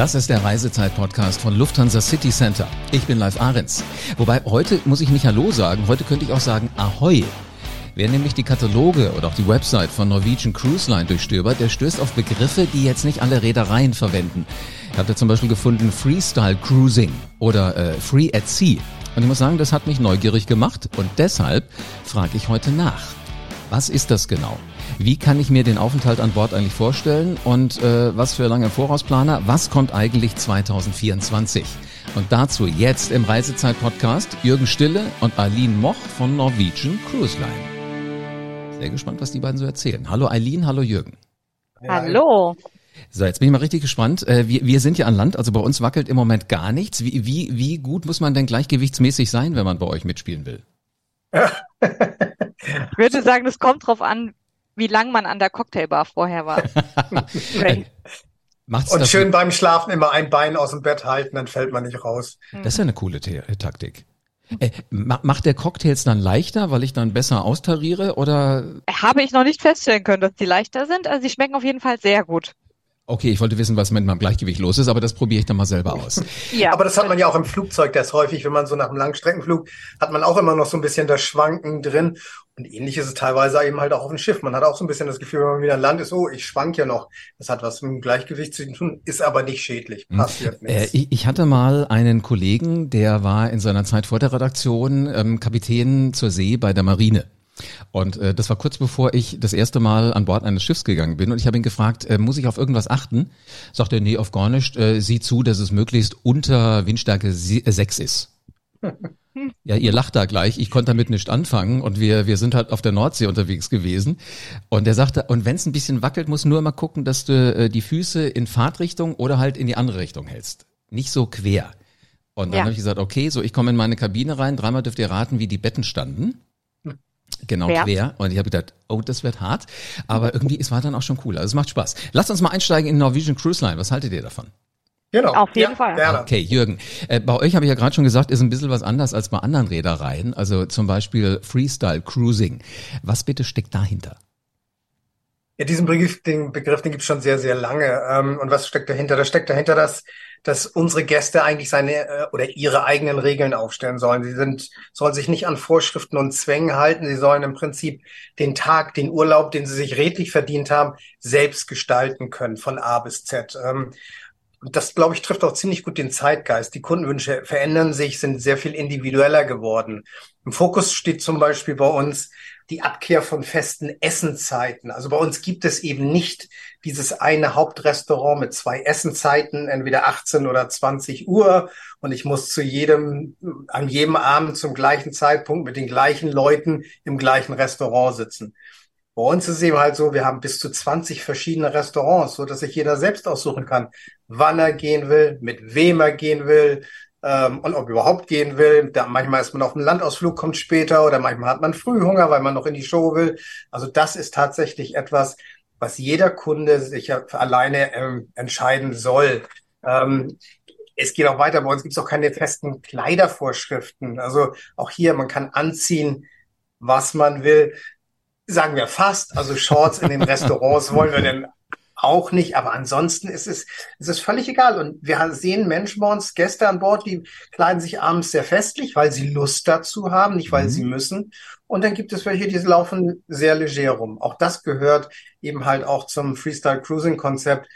Das ist der Reisezeit-Podcast von Lufthansa City Center. Ich bin Live Ahrens. Wobei heute muss ich nicht Hallo sagen, heute könnte ich auch sagen Ahoi. Wer nämlich die Kataloge oder auch die Website von Norwegian Cruise Line durchstöbert, der stößt auf Begriffe, die jetzt nicht alle Reedereien verwenden. Ich habe da zum Beispiel gefunden Freestyle Cruising oder äh, Free at Sea. Und ich muss sagen, das hat mich neugierig gemacht und deshalb frage ich heute nach. Was ist das genau? Wie kann ich mir den Aufenthalt an Bord eigentlich vorstellen und äh, was für lange Vorausplaner? Was kommt eigentlich 2024? Und dazu jetzt im Reisezeit-Podcast Jürgen Stille und Eileen Moch von Norwegian Cruise Line. Sehr gespannt, was die beiden so erzählen. Hallo Eileen, hallo Jürgen. Hallo. So, jetzt bin ich mal richtig gespannt. Äh, wir, wir sind ja an Land, also bei uns wackelt im Moment gar nichts. Wie, wie, wie gut muss man denn gleichgewichtsmäßig sein, wenn man bei euch mitspielen will? ich würde sagen, es kommt drauf an, wie lang man an der Cocktailbar vorher war. Macht's und schön beim Schlafen immer ein Bein aus dem Bett halten, dann fällt man nicht raus. Das ist ja eine coole The Taktik. Äh, macht der Cocktails dann leichter, weil ich dann besser austariere oder? Habe ich noch nicht feststellen können, dass die leichter sind. Also sie schmecken auf jeden Fall sehr gut. Okay, ich wollte wissen, was mit meinem Gleichgewicht los ist, aber das probiere ich dann mal selber aus. ja. Aber das hat man ja auch im Flugzeug, das häufig, wenn man so nach einem Langstreckenflug, hat man auch immer noch so ein bisschen das Schwanken drin. Und ähnlich ist es teilweise eben halt auch auf dem Schiff. Man hat auch so ein bisschen das Gefühl, wenn man wieder an Land ist, oh, ich schwank ja noch. Das hat was mit dem Gleichgewicht zu tun, ist aber nicht schädlich. Hm. Passiert nichts. Äh, ich, ich, hatte mal einen Kollegen, der war in seiner Zeit vor der Redaktion ähm, Kapitän zur See bei der Marine. Und äh, das war kurz bevor ich das erste Mal an Bord eines Schiffs gegangen bin und ich habe ihn gefragt, äh, muss ich auf irgendwas achten? Sagt er, nee, auf gar nicht. Äh, sieh zu, dass es möglichst unter Windstärke 6 äh, ist. Ja, ihr lacht da gleich. Ich konnte damit nicht anfangen und wir, wir sind halt auf der Nordsee unterwegs gewesen. Und er sagte, und wenn es ein bisschen wackelt, muss nur mal gucken, dass du äh, die Füße in Fahrtrichtung oder halt in die andere Richtung hältst. Nicht so quer. Und dann ja. habe ich gesagt, okay, so ich komme in meine Kabine rein, dreimal dürft ihr raten, wie die Betten standen. Genau, quer. quer. Und ich habe gedacht, oh, das wird hart. Aber irgendwie, es war dann auch schon cool. Also es macht Spaß. Lasst uns mal einsteigen in Norwegian Cruise Line. Was haltet ihr davon? Genau. Auf jeden ja, Fall. Gerne. Okay, Jürgen. Äh, bei euch habe ich ja gerade schon gesagt, ist ein bisschen was anders als bei anderen Reedereien. Also zum Beispiel Freestyle Cruising. Was bitte steckt dahinter? Ja, diesen Begriff, den Begriff, den gibt es schon sehr, sehr lange. Ähm, und was steckt dahinter? Da steckt dahinter, dass, dass unsere Gäste eigentlich seine äh, oder ihre eigenen Regeln aufstellen sollen. Sie sind, sollen sich nicht an Vorschriften und Zwängen halten. Sie sollen im Prinzip den Tag, den Urlaub, den sie sich redlich verdient haben, selbst gestalten können, von A bis Z. Ähm, und das, glaube ich, trifft auch ziemlich gut den Zeitgeist. Die Kundenwünsche verändern sich, sind sehr viel individueller geworden. Im Fokus steht zum Beispiel bei uns die Abkehr von festen Essenzeiten. Also bei uns gibt es eben nicht dieses eine Hauptrestaurant mit zwei Essenzeiten, entweder 18 oder 20 Uhr. Und ich muss zu jedem, an jedem Abend zum gleichen Zeitpunkt mit den gleichen Leuten im gleichen Restaurant sitzen. Bei uns ist es eben halt so, wir haben bis zu 20 verschiedene Restaurants, so dass sich jeder selbst aussuchen kann, wann er gehen will, mit wem er gehen will, ähm, und ob überhaupt gehen will. Da, manchmal ist man auf dem Landausflug, kommt später oder manchmal hat man Frühhunger, weil man noch in die Show will. Also das ist tatsächlich etwas, was jeder Kunde sich alleine ähm, entscheiden soll. Ähm, es geht auch weiter. Bei uns gibt es auch keine festen Kleidervorschriften. Also auch hier, man kann anziehen, was man will. Sagen wir fast. Also Shorts in den Restaurants wollen wir denn auch nicht, aber ansonsten ist es, ist es völlig egal. Und wir sehen Menschen bei uns, Gäste an Bord, die kleiden sich abends sehr festlich, weil sie Lust dazu haben, nicht weil mhm. sie müssen. Und dann gibt es welche, die laufen sehr leger rum. Auch das gehört eben halt auch zum Freestyle Cruising Konzept,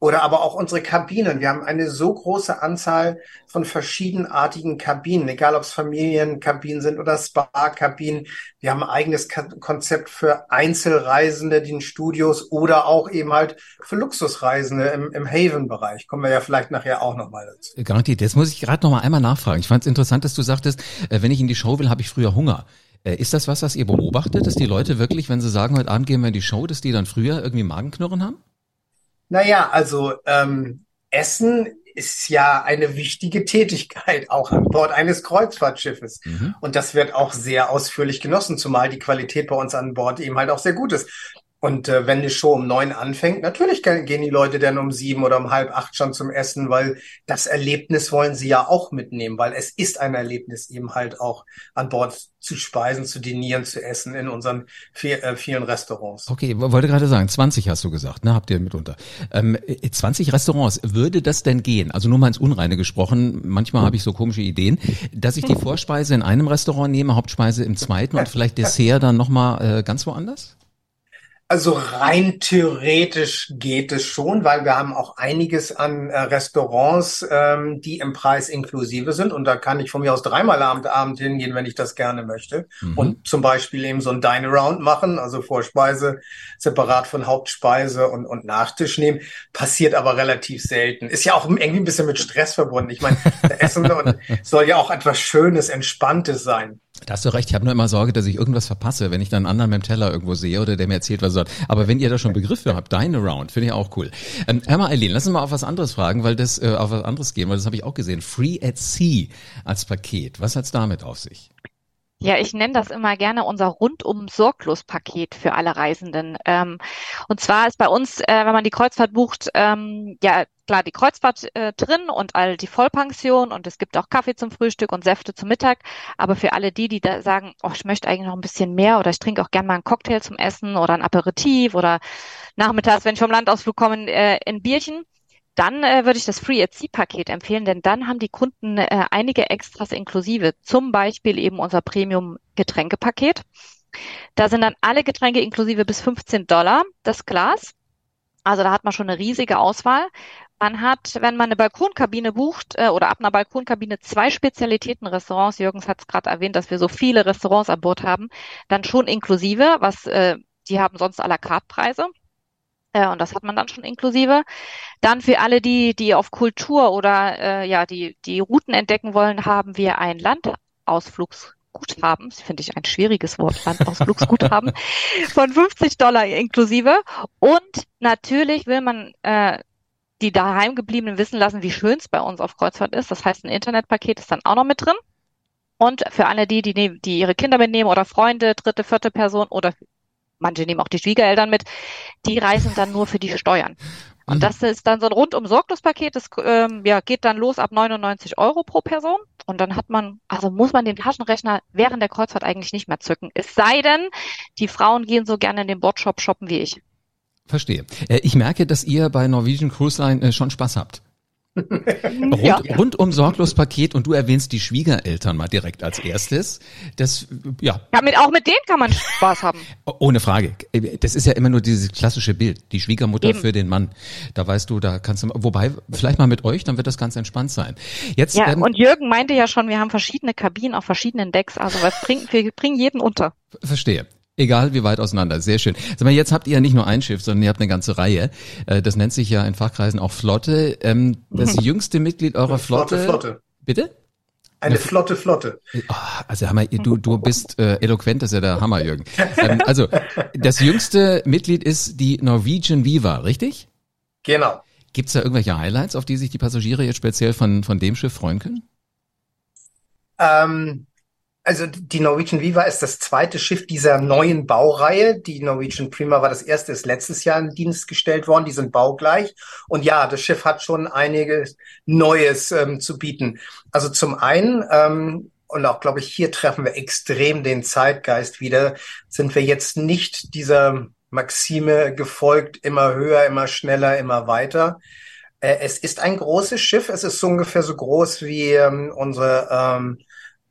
oder aber auch unsere Kabinen. Wir haben eine so große Anzahl von verschiedenartigen Kabinen, egal ob es Familienkabinen sind oder Spa-Kabinen. Wir haben ein eigenes Konzept für Einzelreisende, den Studios oder auch eben halt für Luxusreisende im, im Haven-Bereich. Kommen wir ja vielleicht nachher auch nochmal dazu. Äh, garantiert. Jetzt muss ich gerade noch mal einmal nachfragen. Ich fand es interessant, dass du sagtest, äh, wenn ich in die Show will, habe ich früher Hunger. Äh, ist das was, was ihr beobachtet, dass die Leute wirklich, wenn sie sagen, heute Abend gehen wir in die Show, dass die dann früher irgendwie Magenknurren haben? Naja, also ähm, Essen ist ja eine wichtige Tätigkeit, auch an Bord eines Kreuzfahrtschiffes. Mhm. Und das wird auch sehr ausführlich genossen, zumal die Qualität bei uns an Bord eben halt auch sehr gut ist. Und äh, wenn die Show um neun anfängt, natürlich gehen die Leute dann um sieben oder um halb acht schon zum Essen, weil das Erlebnis wollen sie ja auch mitnehmen, weil es ist ein Erlebnis eben halt auch an Bord zu speisen, zu dinieren, zu essen in unseren viel, äh, vielen Restaurants. Okay, wollte gerade sagen, 20 hast du gesagt, ne? Habt ihr mitunter. Ähm, 20 Restaurants, würde das denn gehen? Also nur mal ins Unreine gesprochen, manchmal habe ich so komische Ideen, dass ich die Vorspeise in einem Restaurant nehme, Hauptspeise im zweiten und vielleicht Dessert dann nochmal äh, ganz woanders? Also rein theoretisch geht es schon, weil wir haben auch einiges an äh, Restaurants, ähm, die im Preis inklusive sind. Und da kann ich von mir aus dreimal Abend, Abend hingehen, wenn ich das gerne möchte. Mhm. Und zum Beispiel eben so ein Dine-Around machen, also Vorspeise separat von Hauptspeise und, und Nachtisch nehmen. Passiert aber relativ selten. Ist ja auch irgendwie ein bisschen mit Stress verbunden. Ich meine, Essen soll ja auch etwas Schönes, Entspanntes sein. Da hast du recht, ich habe nur immer Sorge, dass ich irgendwas verpasse, wenn ich dann einen anderen mit dem Teller irgendwo sehe oder der mir erzählt, was er sagt. Aber wenn ihr da schon Begriffe habt, Dine Around, finde ich auch cool. Ähm, hör mal, Eileen, lass uns mal auf was anderes fragen, weil das äh, auf was anderes gehen, weil das habe ich auch gesehen. Free at Sea als Paket. Was hat's damit auf sich? Ja, ich nenne das immer gerne unser rundum sorglos Paket für alle Reisenden. Ähm, und zwar ist bei uns, äh, wenn man die Kreuzfahrt bucht, ähm, ja klar die Kreuzfahrt äh, drin und all die Vollpension und es gibt auch Kaffee zum Frühstück und Säfte zum Mittag. Aber für alle die, die da sagen, oh, ich möchte eigentlich noch ein bisschen mehr oder ich trinke auch gerne mal einen Cocktail zum Essen oder ein Aperitif oder nachmittags, wenn ich vom Landausflug komme, äh, ein Bierchen, dann äh, würde ich das Free at Sea Paket empfehlen, denn dann haben die Kunden äh, einige Extras inklusive, zum Beispiel eben unser Premium Getränkepaket. Da sind dann alle Getränke inklusive bis 15 Dollar das Glas. Also da hat man schon eine riesige Auswahl. Man hat, wenn man eine Balkonkabine bucht äh, oder ab einer Balkonkabine zwei Spezialitäten-Restaurants, Jürgens hat es gerade erwähnt, dass wir so viele Restaurants an Bord haben, dann schon inklusive, was äh, die haben sonst à la carte Preise. Äh, und das hat man dann schon inklusive. Dann für alle, die, die auf Kultur oder äh, ja, die, die Routen entdecken wollen, haben wir ein Landausflugsguthaben, das finde ich ein schwieriges Wort, Landausflugsguthaben, von 50 Dollar inklusive. Und natürlich will man äh, die daheim gebliebenen wissen lassen, wie schön es bei uns auf Kreuzfahrt ist. Das heißt, ein Internetpaket ist dann auch noch mit drin. Und für alle die, die, die ihre Kinder mitnehmen oder Freunde, dritte, vierte Person oder manche nehmen auch die Schwiegereltern mit, die reisen dann nur für die Steuern. Und mhm. das ist dann so ein rundum sorglos Paket, das ähm, ja, geht dann los ab 99 Euro pro Person. Und dann hat man, also muss man den Taschenrechner während der Kreuzfahrt eigentlich nicht mehr zücken. Es sei denn, die Frauen gehen so gerne in den Bordshop shoppen wie ich. Verstehe. Äh, ich merke, dass ihr bei Norwegian Cruise Line äh, schon Spaß habt. Rund, ja. Rundum sorglos Paket und du erwähnst die Schwiegereltern mal direkt als erstes. Das, ja. ja mit, auch mit denen kann man Spaß haben. Ohne Frage. Das ist ja immer nur dieses klassische Bild. Die Schwiegermutter Eben. für den Mann. Da weißt du, da kannst du, wobei, vielleicht mal mit euch, dann wird das ganz entspannt sein. Jetzt, ja, ähm, und Jürgen meinte ja schon, wir haben verschiedene Kabinen auf verschiedenen Decks. Also was bringt, wir bringen jeden unter. Verstehe. Egal wie weit auseinander, sehr schön. Sag mal, jetzt habt ihr ja nicht nur ein Schiff, sondern ihr habt eine ganze Reihe. Äh, das nennt sich ja in Fachkreisen auch Flotte. Ähm, das jüngste Mitglied eurer Flotte. Flotte, Flotte. Bitte? Eine flotte Flotte. Oh, also Hammer, du, du bist äh, eloquent, das ist ja der Hammer, Jürgen. Ähm, also, das jüngste Mitglied ist die Norwegian Viva, richtig? Genau. Gibt's da irgendwelche Highlights, auf die sich die Passagiere jetzt speziell von, von dem Schiff freuen können? Ähm, also die Norwegian Viva ist das zweite Schiff dieser neuen Baureihe. Die Norwegian Prima war das erste, ist letztes Jahr in Dienst gestellt worden. Die sind baugleich. Und ja, das Schiff hat schon einiges Neues ähm, zu bieten. Also zum einen, ähm, und auch glaube ich, hier treffen wir extrem den Zeitgeist wieder, sind wir jetzt nicht dieser Maxime gefolgt, immer höher, immer schneller, immer weiter. Äh, es ist ein großes Schiff. Es ist so ungefähr so groß wie ähm, unsere ähm,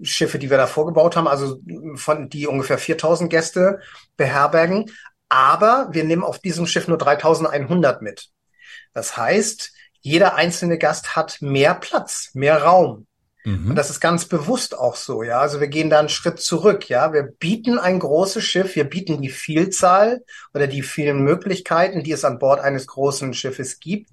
Schiffe, die wir da vorgebaut haben, also von die ungefähr 4000 Gäste beherbergen. Aber wir nehmen auf diesem Schiff nur 3100 mit. Das heißt, jeder einzelne Gast hat mehr Platz, mehr Raum. Mhm. Und das ist ganz bewusst auch so, ja. Also wir gehen da einen Schritt zurück, ja. Wir bieten ein großes Schiff, wir bieten die Vielzahl oder die vielen Möglichkeiten, die es an Bord eines großen Schiffes gibt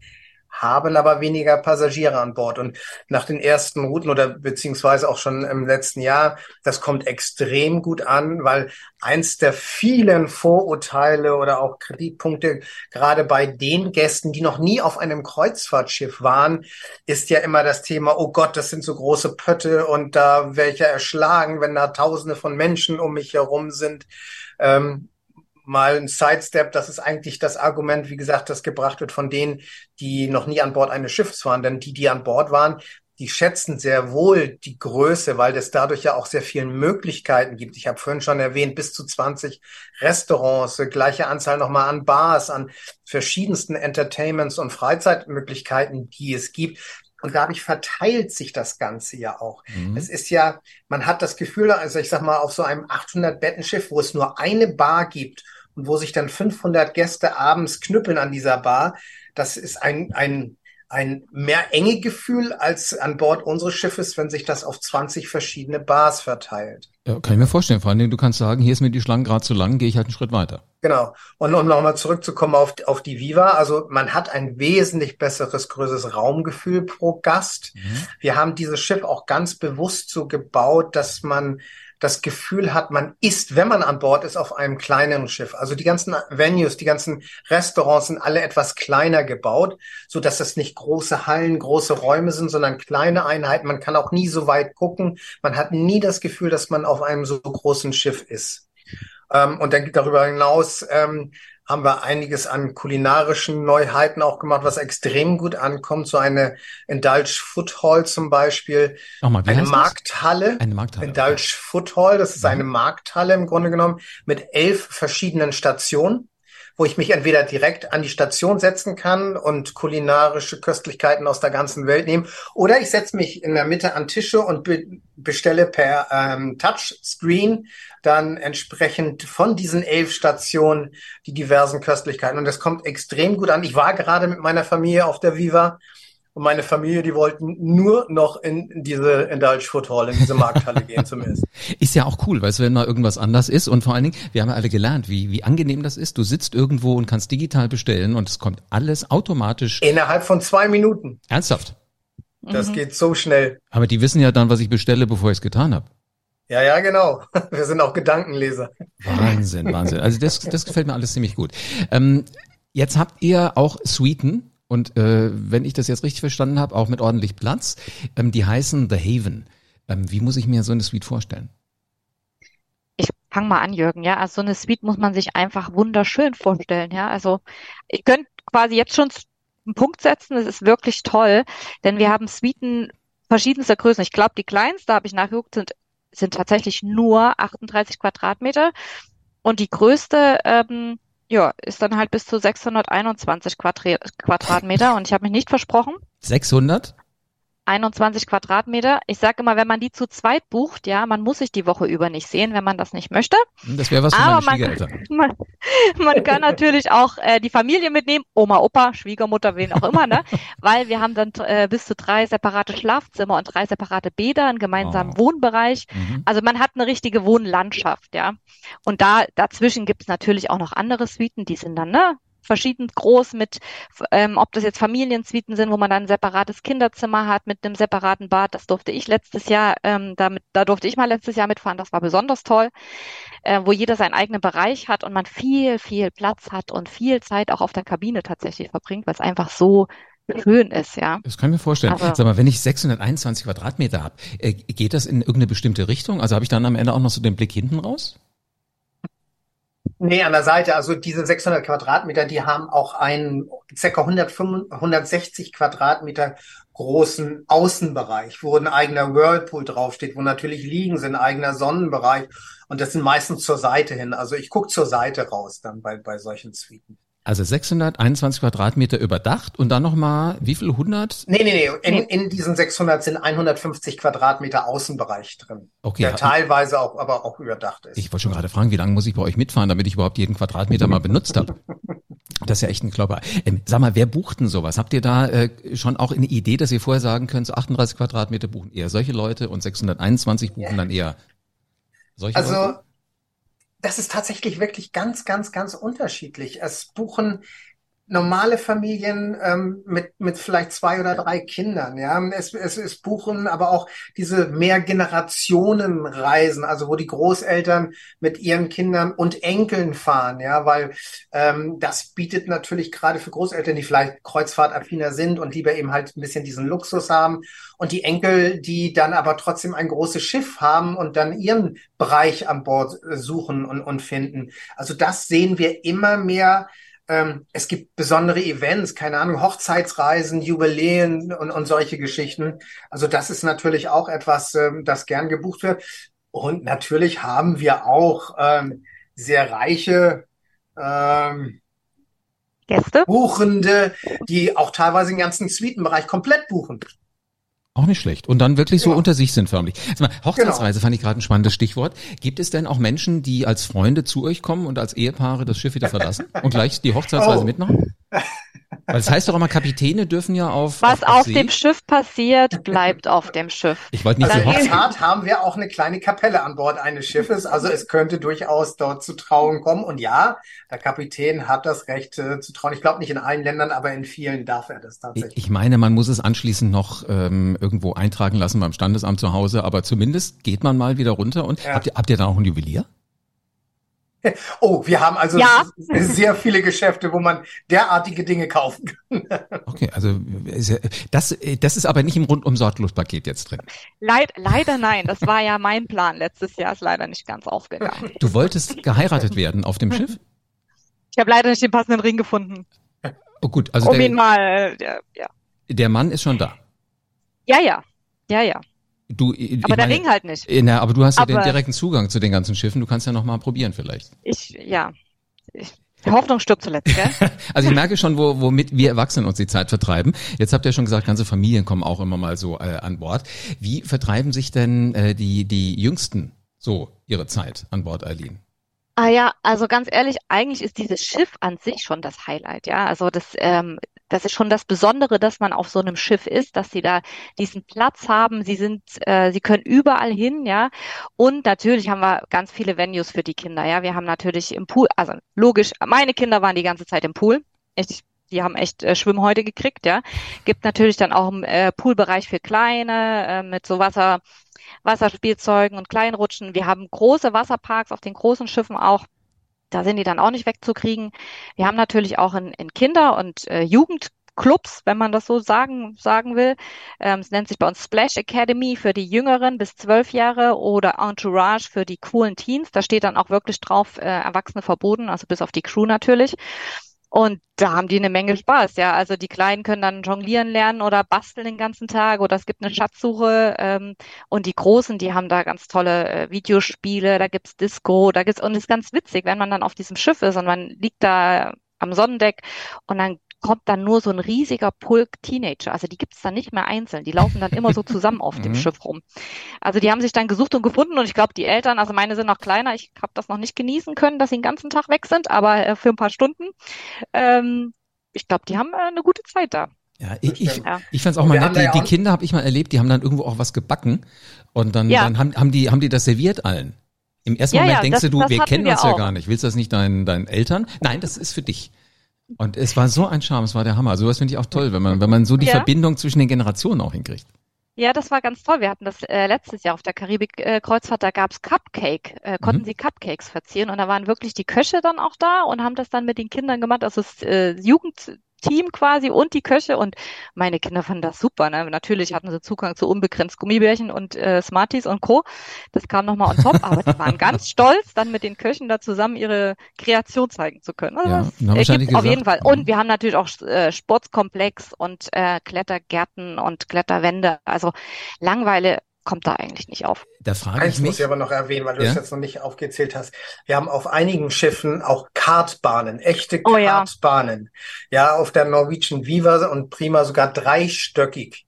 haben aber weniger Passagiere an Bord. Und nach den ersten Routen oder beziehungsweise auch schon im letzten Jahr, das kommt extrem gut an, weil eins der vielen Vorurteile oder auch Kritikpunkte, gerade bei den Gästen, die noch nie auf einem Kreuzfahrtschiff waren, ist ja immer das Thema, oh Gott, das sind so große Pötte und da welche erschlagen, wenn da tausende von Menschen um mich herum sind. Ähm, mal ein Sidestep, das ist eigentlich das Argument, wie gesagt, das gebracht wird von denen, die noch nie an Bord eines Schiffes waren. Denn die, die an Bord waren, die schätzen sehr wohl die Größe, weil es dadurch ja auch sehr viele Möglichkeiten gibt. Ich habe vorhin schon erwähnt, bis zu 20 Restaurants, gleiche Anzahl nochmal an Bars, an verschiedensten Entertainments und Freizeitmöglichkeiten, die es gibt. Und dadurch verteilt sich das Ganze ja auch. Mhm. Es ist ja, man hat das Gefühl, also ich sag mal, auf so einem 800-Bettenschiff, wo es nur eine Bar gibt und wo sich dann 500 Gäste abends knüppeln an dieser Bar, das ist ein, ein, ein mehr enge Gefühl als an Bord unseres Schiffes, wenn sich das auf 20 verschiedene Bars verteilt. Ja, kann ich mir vorstellen. Vor allen Dingen, du kannst sagen, hier ist mir die Schlange gerade zu lang, gehe ich halt einen Schritt weiter. Genau. Und um nochmal zurückzukommen auf, auf die Viva, also man hat ein wesentlich besseres, größeres Raumgefühl pro Gast. Mhm. Wir haben dieses Schiff auch ganz bewusst so gebaut, dass man das Gefühl hat, man ist, wenn man an Bord ist, auf einem kleineren Schiff. Also die ganzen Venues, die ganzen Restaurants sind alle etwas kleiner gebaut, so dass es nicht große Hallen, große Räume sind, sondern kleine Einheiten. Man kann auch nie so weit gucken. Man hat nie das Gefühl, dass man auf einem so großen Schiff ist. Ähm, und dann darüber hinaus ähm, haben wir einiges an kulinarischen Neuheiten auch gemacht, was extrem gut ankommt. So eine Indulge Food Hall zum Beispiel. Nochmal, eine Markthalle. Das? Eine Markthalle. Indulge okay. Food Hall, das ist mhm. eine Markthalle im Grunde genommen mit elf verschiedenen Stationen wo ich mich entweder direkt an die Station setzen kann und kulinarische Köstlichkeiten aus der ganzen Welt nehmen, oder ich setze mich in der Mitte an Tische und be bestelle per ähm, Touchscreen dann entsprechend von diesen elf Stationen die diversen Köstlichkeiten. Und das kommt extrem gut an. Ich war gerade mit meiner Familie auf der Viva und meine Familie, die wollten nur noch in, diese Indulge Food Hall, in diese Markthalle gehen zumindest. Ist ja auch cool, weißt du, wenn mal irgendwas anders ist und vor allen Dingen, wir haben ja alle gelernt, wie, wie angenehm das ist. Du sitzt irgendwo und kannst digital bestellen und es kommt alles automatisch. Innerhalb von zwei Minuten. Ernsthaft? Das mhm. geht so schnell. Aber die wissen ja dann, was ich bestelle, bevor ich es getan habe. Ja, ja, genau. Wir sind auch Gedankenleser. Wahnsinn, Wahnsinn. Also das, das gefällt mir alles ziemlich gut. Ähm, jetzt habt ihr auch Suiten und äh, wenn ich das jetzt richtig verstanden habe, auch mit ordentlich Platz. Ähm, die heißen The Haven. Ähm, wie muss ich mir so eine Suite vorstellen? Ich fange mal an, Jürgen. Ja, also so eine Suite muss man sich einfach wunderschön vorstellen. Ja, also ich könnte quasi jetzt schon einen Punkt setzen. Das ist wirklich toll, denn wir haben Suiten verschiedenster Größen. Ich glaube, die kleinste, habe ich nachgeguckt, sind sind tatsächlich nur 38 Quadratmeter und die größte ähm, ja, ist dann halt bis zu 621 Quadri Quadratmeter und ich habe mich nicht versprochen. 600? 21 Quadratmeter. Ich sage immer, wenn man die zu zweit bucht, ja, man muss sich die Woche über nicht sehen, wenn man das nicht möchte. Das wäre was für Aber meine Schwiegereltern. Man, man, kann natürlich auch äh, die Familie mitnehmen, Oma, Opa, Schwiegermutter, wen auch immer, ne? Weil wir haben dann äh, bis zu drei separate Schlafzimmer und drei separate Bäder, einen gemeinsamen oh. Wohnbereich. Mhm. Also man hat eine richtige Wohnlandschaft, ja. Und da dazwischen gibt es natürlich auch noch andere Suiten, die sind dann, ne, verschieden groß mit, ähm, ob das jetzt Familiensuiten sind, wo man dann ein separates Kinderzimmer hat mit einem separaten Bad. Das durfte ich letztes Jahr, ähm, damit, da durfte ich mal letztes Jahr mitfahren. Das war besonders toll, äh, wo jeder seinen eigenen Bereich hat und man viel, viel Platz hat und viel Zeit auch auf der Kabine tatsächlich verbringt, weil es einfach so schön ist, ja. Das kann ich mir vorstellen. Aber Sag mal, wenn ich 621 Quadratmeter habe, äh, geht das in irgendeine bestimmte Richtung? Also habe ich dann am Ende auch noch so den Blick hinten raus? Nee, an der Seite. Also diese 600 Quadratmeter, die haben auch einen ca. 160 Quadratmeter großen Außenbereich, wo ein eigener Whirlpool draufsteht, wo natürlich Liegen sind, eigener Sonnenbereich. Und das sind meistens zur Seite hin. Also ich gucke zur Seite raus dann bei, bei solchen Suiten. Also 621 Quadratmeter überdacht und dann nochmal, wie viel, 100? Nee, nee, nee, in, in diesen 600 sind 150 Quadratmeter Außenbereich drin. Okay. Der teilweise auch, aber auch überdacht ist. Ich wollte schon gerade fragen, wie lange muss ich bei euch mitfahren, damit ich überhaupt jeden Quadratmeter mal benutzt habe? Das ist ja echt ein Klopper. Ähm, sag mal, wer bucht denn sowas? Habt ihr da äh, schon auch eine Idee, dass ihr vorher sagen könnt, so 38 Quadratmeter buchen eher solche Leute und 621 buchen yeah. dann eher solche also, Leute? Das ist tatsächlich wirklich ganz, ganz, ganz unterschiedlich. Es buchen normale Familien ähm, mit, mit vielleicht zwei oder drei Kindern. Ja, es, es, es buchen aber auch diese Mehrgenerationenreisen, also wo die Großeltern mit ihren Kindern und Enkeln fahren. Ja, weil ähm, das bietet natürlich gerade für Großeltern, die vielleicht Kreuzfahrtaffiner sind und lieber eben halt ein bisschen diesen Luxus haben und die Enkel, die dann aber trotzdem ein großes Schiff haben und dann ihren Bereich an Bord suchen und, und finden. Also das sehen wir immer mehr ähm, es gibt besondere Events, keine Ahnung, Hochzeitsreisen, Jubiläen und, und solche Geschichten. Also das ist natürlich auch etwas, ähm, das gern gebucht wird. Und natürlich haben wir auch ähm, sehr reiche ähm, Gäste, Buchende, die auch teilweise den ganzen Suitenbereich komplett buchen. Auch nicht schlecht. Und dann wirklich so ja. unter sich sind förmlich. Mal, Hochzeitsreise genau. fand ich gerade ein spannendes Stichwort. Gibt es denn auch Menschen, die als Freunde zu euch kommen und als Ehepaare das Schiff wieder verlassen und gleich die Hochzeitsreise oh. mitmachen? Weil es heißt doch immer, Kapitäne dürfen ja auf. Was auf, auf dem Schiff passiert, bleibt auf dem Schiff. Ich wollte nicht so In Tat haben wir auch eine kleine Kapelle an Bord eines Schiffes. Also es könnte durchaus dort zu Trauung kommen. Und ja, der Kapitän hat das Recht äh, zu trauen. Ich glaube nicht in allen Ländern, aber in vielen darf er das tatsächlich. Ich meine, man muss es anschließend noch ähm, irgendwo eintragen lassen beim Standesamt zu Hause. Aber zumindest geht man mal wieder runter. Und ja. habt, ihr, habt ihr da auch ein Juwelier? Oh, wir haben also ja. sehr viele Geschäfte, wo man derartige Dinge kaufen kann. Okay, also das, das ist aber nicht im Rundum-Sorglos-Paket jetzt drin. Leid, leider nein, das war ja mein Plan letztes Jahr, ist leider nicht ganz aufgegangen. Du wolltest geheiratet werden auf dem Schiff? Ich habe leider nicht den passenden Ring gefunden. Oh gut, also um der, ihn mal, ja, ja. Der Mann ist schon da. Ja, ja, ja, ja. Du, aber der meine, Ring halt nicht. Äh, na, aber du hast aber ja den direkten Zugang zu den ganzen Schiffen. Du kannst ja noch mal probieren vielleicht. Ich, ja. Ich, die Hoffnung stirbt zuletzt, gell? also ich merke schon, wo, womit wir Erwachsenen uns die Zeit vertreiben. Jetzt habt ihr schon gesagt, ganze Familien kommen auch immer mal so äh, an Bord. Wie vertreiben sich denn äh, die, die Jüngsten so ihre Zeit an Bord, Eileen? Ah ja, also ganz ehrlich, eigentlich ist dieses Schiff an sich schon das Highlight, ja. Also das, ähm, das ist schon das Besondere, dass man auf so einem Schiff ist, dass sie da diesen Platz haben. Sie sind, äh, sie können überall hin, ja. Und natürlich haben wir ganz viele Venues für die Kinder, ja. Wir haben natürlich im Pool, also logisch, meine Kinder waren die ganze Zeit im Pool. Ich, die haben echt äh, Schwimmhäute gekriegt, ja. Gibt natürlich dann auch einen äh, Poolbereich für Kleine äh, mit so Wasser Wasserspielzeugen und Kleinrutschen. Wir haben große Wasserparks auf den großen Schiffen auch. Da sind die dann auch nicht wegzukriegen. Wir haben natürlich auch in, in Kinder- und äh, Jugendclubs, wenn man das so sagen, sagen will. Ähm, es nennt sich bei uns Splash Academy für die Jüngeren bis zwölf Jahre oder Entourage für die coolen Teens. Da steht dann auch wirklich drauf, äh, Erwachsene verboten, also bis auf die Crew natürlich. Und da haben die eine Menge Spaß, ja. Also die Kleinen können dann jonglieren lernen oder basteln den ganzen Tag oder es gibt eine Schatzsuche. Ähm, und die Großen, die haben da ganz tolle äh, Videospiele, da gibt's Disco, da gibt's, und es ist ganz witzig, wenn man dann auf diesem Schiff ist und man liegt da am Sonnendeck und dann kommt dann nur so ein riesiger Pulk Teenager. Also die gibt's dann nicht mehr einzeln. Die laufen dann immer so zusammen auf dem mhm. Schiff rum. Also die haben sich dann gesucht und gefunden und ich glaube, die Eltern, also meine sind noch kleiner, ich habe das noch nicht genießen können, dass sie den ganzen Tag weg sind, aber äh, für ein paar Stunden. Ähm, ich glaube, die haben äh, eine gute Zeit da. Ja, ich, ich, ja. ich fand's auch mal nett. Die, die Kinder habe ich mal erlebt, die haben dann irgendwo auch was gebacken und dann, ja. dann haben, haben, die, haben die das serviert allen. Im ersten ja, Moment denkst das, du, wir kennen wir uns auch. ja gar nicht. Willst du das nicht deinen, deinen Eltern? Nein, das ist für dich. Und es war so ein Charme, es war der Hammer. Sowas finde ich auch toll, wenn man, wenn man so die ja. Verbindung zwischen den Generationen auch hinkriegt. Ja, das war ganz toll. Wir hatten das äh, letztes Jahr auf der Karibik-Kreuzfahrt, äh, da gab's Cupcake, äh, konnten mhm. sie Cupcakes verzieren und da waren wirklich die Köche dann auch da und haben das dann mit den Kindern gemacht. Also das äh, Jugend, Team quasi und die Köche und meine Kinder fanden das super. Ne? Natürlich hatten sie Zugang zu unbegrenzt Gummibärchen und äh, Smarties und Co. Das kam nochmal on top, aber die waren ganz stolz, dann mit den Köchen da zusammen ihre Kreation zeigen zu können. Also ja, das äh, auf jeden Fall. Und wir haben natürlich auch äh, Sportskomplex und äh, Klettergärten und Kletterwände. Also Langweile kommt da eigentlich nicht auf. Da frage Eins ich mich. muss ich aber noch erwähnen, weil du ja? es jetzt noch nicht aufgezählt hast. Wir haben auf einigen Schiffen auch Kartbahnen, echte oh, Kartbahnen. Ja. ja, auf der Norwegian Viva und Prima sogar dreistöckig.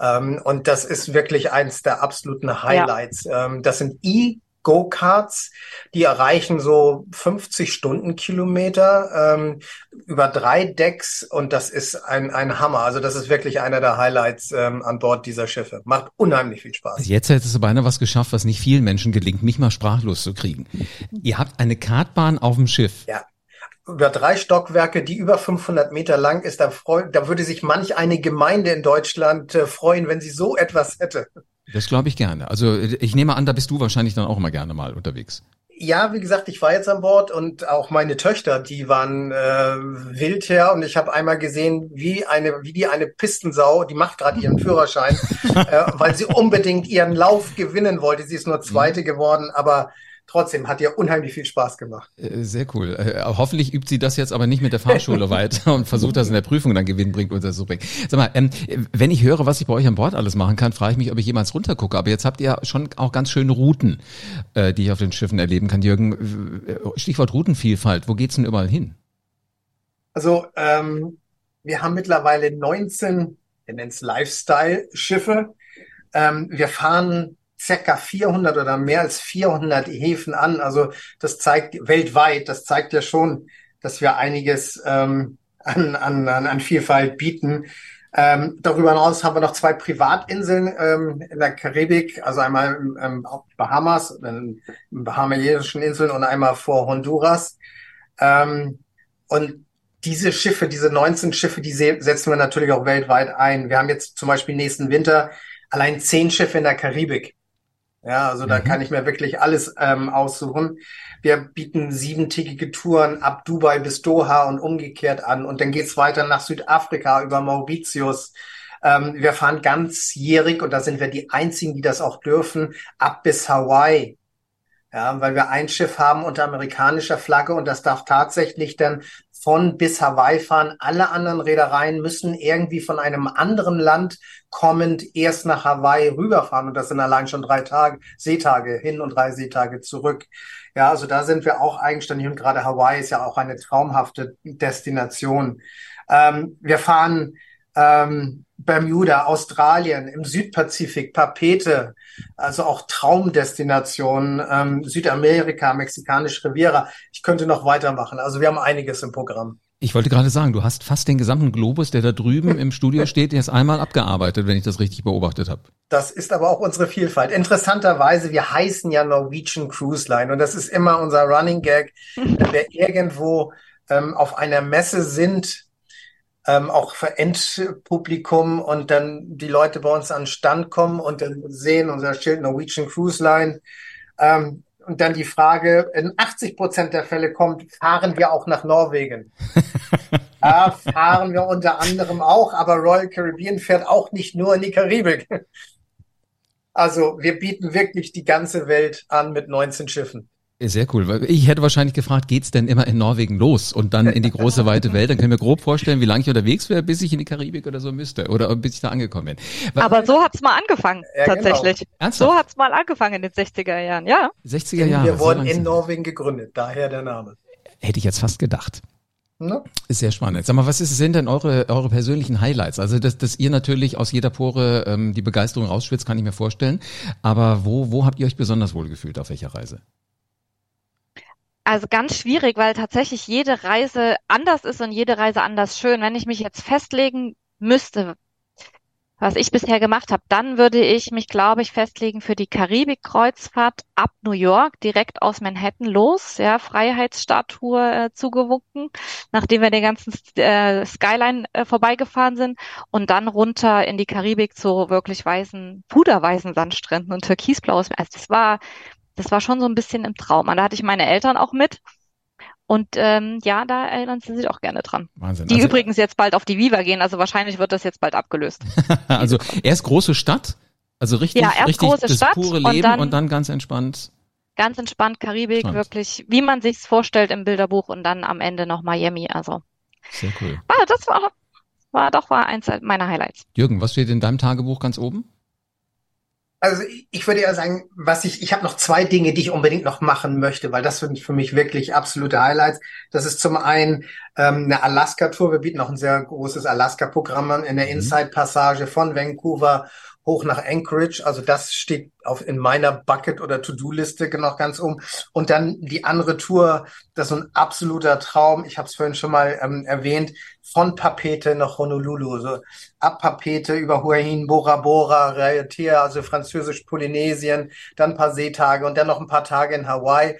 Ähm, und das ist wirklich eins der absoluten Highlights. Ja. Ähm, das sind E Go-Karts, die erreichen so 50 Stundenkilometer ähm, über drei Decks und das ist ein, ein Hammer. Also das ist wirklich einer der Highlights ähm, an Bord dieser Schiffe. Macht unheimlich viel Spaß. Jetzt hättest du beinahe was geschafft, was nicht vielen Menschen gelingt, mich mal sprachlos zu kriegen. Ihr habt eine Kartbahn auf dem Schiff. Ja. über drei Stockwerke, die über 500 Meter lang ist. Da, freu, da würde sich manch eine Gemeinde in Deutschland äh, freuen, wenn sie so etwas hätte. Das glaube ich gerne. Also ich nehme an, da bist du wahrscheinlich dann auch immer gerne mal unterwegs. Ja, wie gesagt, ich war jetzt an Bord und auch meine Töchter, die waren äh, wild her und ich habe einmal gesehen, wie eine, wie die eine Pistensau, die macht gerade ihren Führerschein, äh, weil sie unbedingt ihren Lauf gewinnen wollte. Sie ist nur Zweite mhm. geworden, aber trotzdem hat ihr unheimlich viel Spaß gemacht. Äh, sehr cool. Äh, hoffentlich übt sie das jetzt aber nicht mit der Fahrschule weiter und versucht das in der Prüfung dann so bringt. Sag mal, ähm, wenn ich höre, was ich bei euch an Bord alles machen kann, frage ich mich, ob ich jemals runtergucke. Aber jetzt habt ihr schon auch ganz schöne Routen, äh, die ich auf den Schiffen erleben kann. Jürgen, Stichwort Routenvielfalt. Wo geht's denn überall hin? Also ähm, wir haben mittlerweile 19, wir nennen es Lifestyle-Schiffe. Ähm, wir fahren circa 400 oder mehr als 400 Häfen an. Also das zeigt weltweit, das zeigt ja schon, dass wir einiges ähm, an, an, an Vielfalt bieten. Ähm, darüber hinaus haben wir noch zwei Privatinseln ähm, in der Karibik, also einmal im, im Bahamas, in, Bahamaischen Inseln und einmal vor Honduras. Ähm, und diese Schiffe, diese 19 Schiffe, die setzen wir natürlich auch weltweit ein. Wir haben jetzt zum Beispiel nächsten Winter allein zehn Schiffe in der Karibik. Ja, also da mhm. kann ich mir wirklich alles ähm, aussuchen. Wir bieten siebentägige Touren ab Dubai bis Doha und umgekehrt an. Und dann geht's weiter nach Südafrika über Mauritius. Ähm, wir fahren ganzjährig, und da sind wir die einzigen, die das auch dürfen, ab bis Hawaii. Ja, weil wir ein Schiff haben unter amerikanischer Flagge und das darf tatsächlich dann von bis Hawaii fahren. Alle anderen Reedereien müssen irgendwie von einem anderen Land kommend erst nach Hawaii rüberfahren und das sind allein schon drei Tage, Seetage hin und drei Seetage zurück. Ja, also da sind wir auch eigenständig und gerade Hawaii ist ja auch eine traumhafte Destination. Ähm, wir fahren ähm, Bermuda, Australien, im Südpazifik, Papete, also auch Traumdestinationen, ähm, Südamerika, mexikanische Riviera. Ich könnte noch weitermachen. Also wir haben einiges im Programm. Ich wollte gerade sagen, du hast fast den gesamten Globus, der da drüben im Studio steht, jetzt einmal abgearbeitet, wenn ich das richtig beobachtet habe. Das ist aber auch unsere Vielfalt. Interessanterweise, wir heißen ja Norwegian Cruise Line und das ist immer unser Running Gag, wenn wir irgendwo ähm, auf einer Messe sind, ähm, auch für Endpublikum und dann die Leute bei uns an den Stand kommen und dann sehen unser Schild Norwegian Cruise Line. Ähm, und dann die Frage, in 80 Prozent der Fälle kommt, fahren wir auch nach Norwegen? ja, fahren wir unter anderem auch, aber Royal Caribbean fährt auch nicht nur in die Karibik. Also wir bieten wirklich die ganze Welt an mit 19 Schiffen. Sehr cool. Weil ich hätte wahrscheinlich gefragt, geht's denn immer in Norwegen los und dann in die große weite Welt? Dann können wir grob vorstellen, wie lange ich unterwegs wäre, bis ich in die Karibik oder so müsste oder bis ich da angekommen bin. Weil, Aber so hat's mal angefangen, ja, genau. tatsächlich. Genau. Ernsthaft? So hat's mal angefangen in den 60er Jahren, ja. 60er Jahre. Wir wurden in Norwegen gegründet, daher der Name. Hätte ich jetzt fast gedacht. Ne? Ist sehr spannend. Sag mal, was ist, sind denn eure, eure persönlichen Highlights? Also, dass, dass ihr natürlich aus jeder Pore ähm, die Begeisterung rausschwitzt, kann ich mir vorstellen. Aber wo, wo habt ihr euch besonders wohl gefühlt auf welcher Reise? Also ganz schwierig, weil tatsächlich jede Reise anders ist und jede Reise anders schön. Wenn ich mich jetzt festlegen müsste, was ich bisher gemacht habe, dann würde ich mich, glaube ich, festlegen für die Karibik-Kreuzfahrt ab New York, direkt aus Manhattan los, ja, Freiheitsstatue äh, zugewunken, nachdem wir den ganzen äh, Skyline äh, vorbeigefahren sind und dann runter in die Karibik zu wirklich weißen, puderweißen Sandstränden und türkisblaues. Also das war das war schon so ein bisschen im Traum. Und da hatte ich meine Eltern auch mit. Und ähm, ja, da erinnern sie sich auch gerne dran. Wahnsinn. Die also, übrigens jetzt bald auf die Viva gehen, also wahrscheinlich wird das jetzt bald abgelöst. also erst große Stadt, also richtig, ja, erst richtig große das Stadt pure Leben und dann, und dann ganz entspannt. Ganz entspannt Karibik, Spannend. wirklich, wie man sich's vorstellt im Bilderbuch und dann am Ende noch Miami. Also sehr cool. Ah, das war, war doch war eins meiner Highlights. Jürgen, was steht in deinem Tagebuch ganz oben? Also ich würde ja sagen, was ich, ich habe noch zwei Dinge, die ich unbedingt noch machen möchte, weil das sind für mich wirklich absolute Highlights. Das ist zum einen ähm, eine Alaska-Tour. Wir bieten auch ein sehr großes Alaska-Programm an in der mhm. Inside-Passage von Vancouver hoch nach Anchorage. Also das steht auf, in meiner Bucket- oder To-Do-Liste noch ganz oben. Und dann die andere Tour, das ist ein absoluter Traum. Ich habe es vorhin schon mal ähm, erwähnt, von Papete nach Honolulu. So ab Papete über Hua Hin, Bora Bora, Raiatea, also französisch Polynesien, dann ein paar Seetage und dann noch ein paar Tage in Hawaii.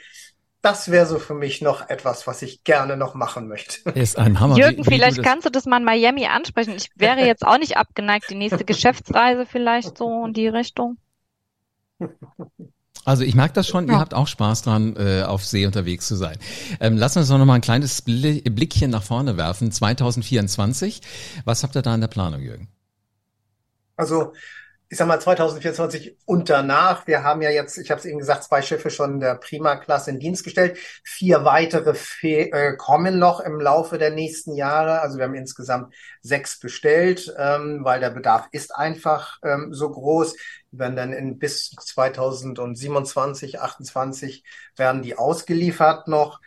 Das wäre so für mich noch etwas, was ich gerne noch machen möchte. Ist ein Hammer. Jürgen, wie, wie vielleicht du kannst du das mal in Miami ansprechen. Ich wäre jetzt auch nicht abgeneigt, die nächste Geschäftsreise vielleicht so in die Richtung. Also ich merke das schon, ja. ihr habt auch Spaß dran, äh, auf See unterwegs zu sein. Ähm, lass uns doch noch mal ein kleines Blickchen nach vorne werfen. 2024, was habt ihr da in der Planung, Jürgen? Also ich sag mal 2024 und danach. Wir haben ja jetzt, ich habe es eben gesagt, zwei Schiffe schon der Prima-Klasse in Dienst gestellt. Vier weitere Fe äh, kommen noch im Laufe der nächsten Jahre. Also wir haben insgesamt sechs bestellt, ähm, weil der Bedarf ist einfach ähm, so groß. Die werden dann in bis 2027, 28 werden die ausgeliefert noch.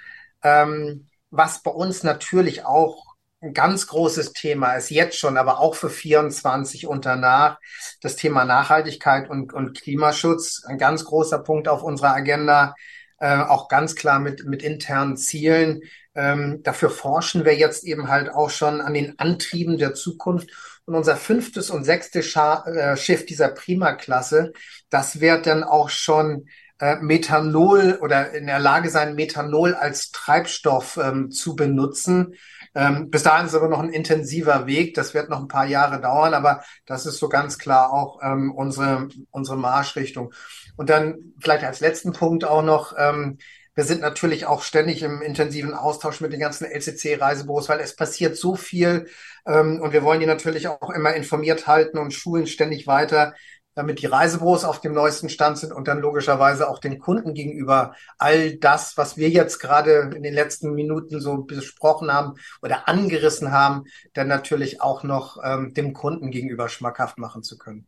Ähm, was bei uns natürlich auch ein ganz großes Thema ist jetzt schon, aber auch für 24 und danach das Thema Nachhaltigkeit und, und Klimaschutz. Ein ganz großer Punkt auf unserer Agenda, äh, auch ganz klar mit, mit internen Zielen. Ähm, dafür forschen wir jetzt eben halt auch schon an den Antrieben der Zukunft. Und unser fünftes und sechstes Scha äh, Schiff dieser Prima-Klasse, das wird dann auch schon äh, Methanol oder in der Lage sein, Methanol als Treibstoff ähm, zu benutzen. Ähm, bis dahin ist aber noch ein intensiver Weg. Das wird noch ein paar Jahre dauern, aber das ist so ganz klar auch ähm, unsere, unsere Marschrichtung. Und dann vielleicht als letzten Punkt auch noch, ähm, wir sind natürlich auch ständig im intensiven Austausch mit den ganzen LCC-Reisebüros, weil es passiert so viel ähm, und wir wollen die natürlich auch immer informiert halten und schulen ständig weiter damit die Reisebüros auf dem neuesten Stand sind und dann logischerweise auch den Kunden gegenüber all das, was wir jetzt gerade in den letzten Minuten so besprochen haben oder angerissen haben, dann natürlich auch noch ähm, dem Kunden gegenüber schmackhaft machen zu können.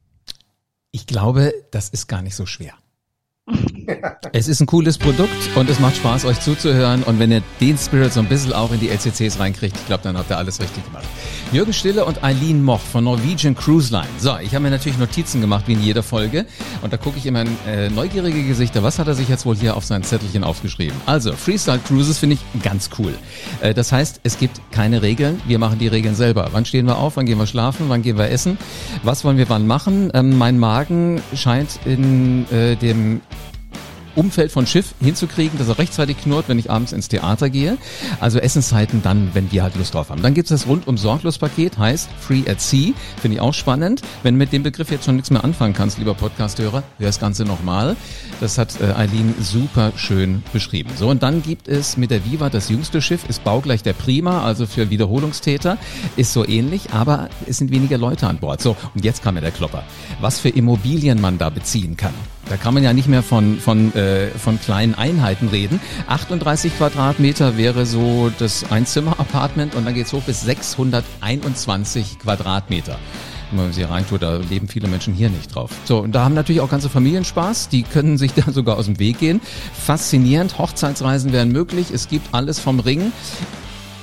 Ich glaube, das ist gar nicht so schwer. Es ist ein cooles Produkt und es macht Spaß, euch zuzuhören. Und wenn ihr den Spirit so ein bisschen auch in die LCCs reinkriegt, ich glaube, dann habt ihr alles richtig gemacht. Jürgen Stille und Eileen Moch von Norwegian Cruise Line. So, ich habe mir natürlich Notizen gemacht, wie in jeder Folge. Und da gucke ich immer in äh, neugierige Gesichter. Was hat er sich jetzt wohl hier auf sein Zettelchen aufgeschrieben? Also, Freestyle Cruises finde ich ganz cool. Äh, das heißt, es gibt keine Regeln. Wir machen die Regeln selber. Wann stehen wir auf? Wann gehen wir schlafen? Wann gehen wir essen? Was wollen wir wann machen? Ähm, mein Magen scheint in äh, dem Umfeld von Schiff hinzukriegen, dass er rechtzeitig knurrt, wenn ich abends ins Theater gehe. Also Essenszeiten dann, wenn wir halt Lust drauf haben. Dann gibt es das rundum sorglos Paket, heißt Free at Sea. Finde ich auch spannend. Wenn du mit dem Begriff jetzt schon nichts mehr anfangen kannst, lieber Podcasthörer, hör das Ganze nochmal. Das hat äh, Eileen super schön beschrieben. So, und dann gibt es mit der Viva das jüngste Schiff, ist baugleich der Prima, also für Wiederholungstäter, ist so ähnlich, aber es sind weniger Leute an Bord. So, und jetzt kam mir der Klopper. Was für Immobilien man da beziehen kann. Da kann man ja nicht mehr von, von, äh, von kleinen Einheiten reden. 38 Quadratmeter wäre so das Einzimmer-Apartment und dann geht's hoch bis 621 Quadratmeter. wenn man sie reintut, da leben viele Menschen hier nicht drauf. So, und da haben natürlich auch ganze Familien Spaß. Die können sich da sogar aus dem Weg gehen. Faszinierend. Hochzeitsreisen wären möglich. Es gibt alles vom Ring.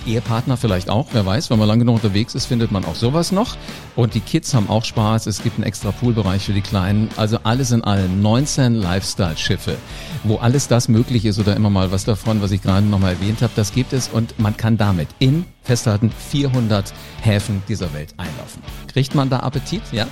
Ehepartner vielleicht auch, wer weiß, wenn man lange genug unterwegs ist, findet man auch sowas noch. Und die Kids haben auch Spaß, es gibt einen extra Poolbereich für die Kleinen. Also alles in allem 19 Lifestyle-Schiffe, wo alles das möglich ist oder immer mal was davon, was ich gerade nochmal erwähnt habe, das gibt es und man kann damit in, festhalten, 400 Häfen dieser Welt einlaufen. Kriegt man da Appetit? Ja?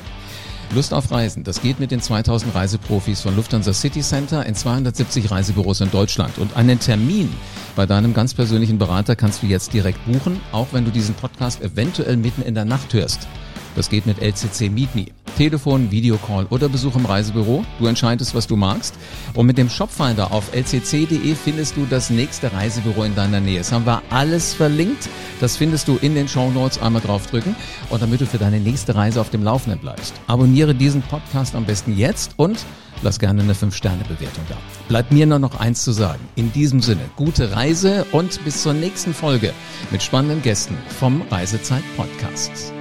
Lust auf Reisen. Das geht mit den 2000 Reiseprofis von Lufthansa City Center in 270 Reisebüros in Deutschland. Und einen Termin bei deinem ganz persönlichen Berater kannst du jetzt direkt buchen, auch wenn du diesen Podcast eventuell mitten in der Nacht hörst. Das geht mit LCC Meet Me. Telefon, Videocall oder Besuch im Reisebüro. Du entscheidest, was du magst. Und mit dem Shopfinder auf lcc.de findest du das nächste Reisebüro in deiner Nähe. Das haben wir alles verlinkt. Das findest du in den Show Notes. Einmal draufdrücken. Und damit du für deine nächste Reise auf dem Laufenden bleibst. Abonniere diesen Podcast am besten jetzt und lass gerne eine 5-Sterne-Bewertung da. Bleibt mir nur noch eins zu sagen. In diesem Sinne, gute Reise und bis zur nächsten Folge mit spannenden Gästen vom Reisezeit Podcast.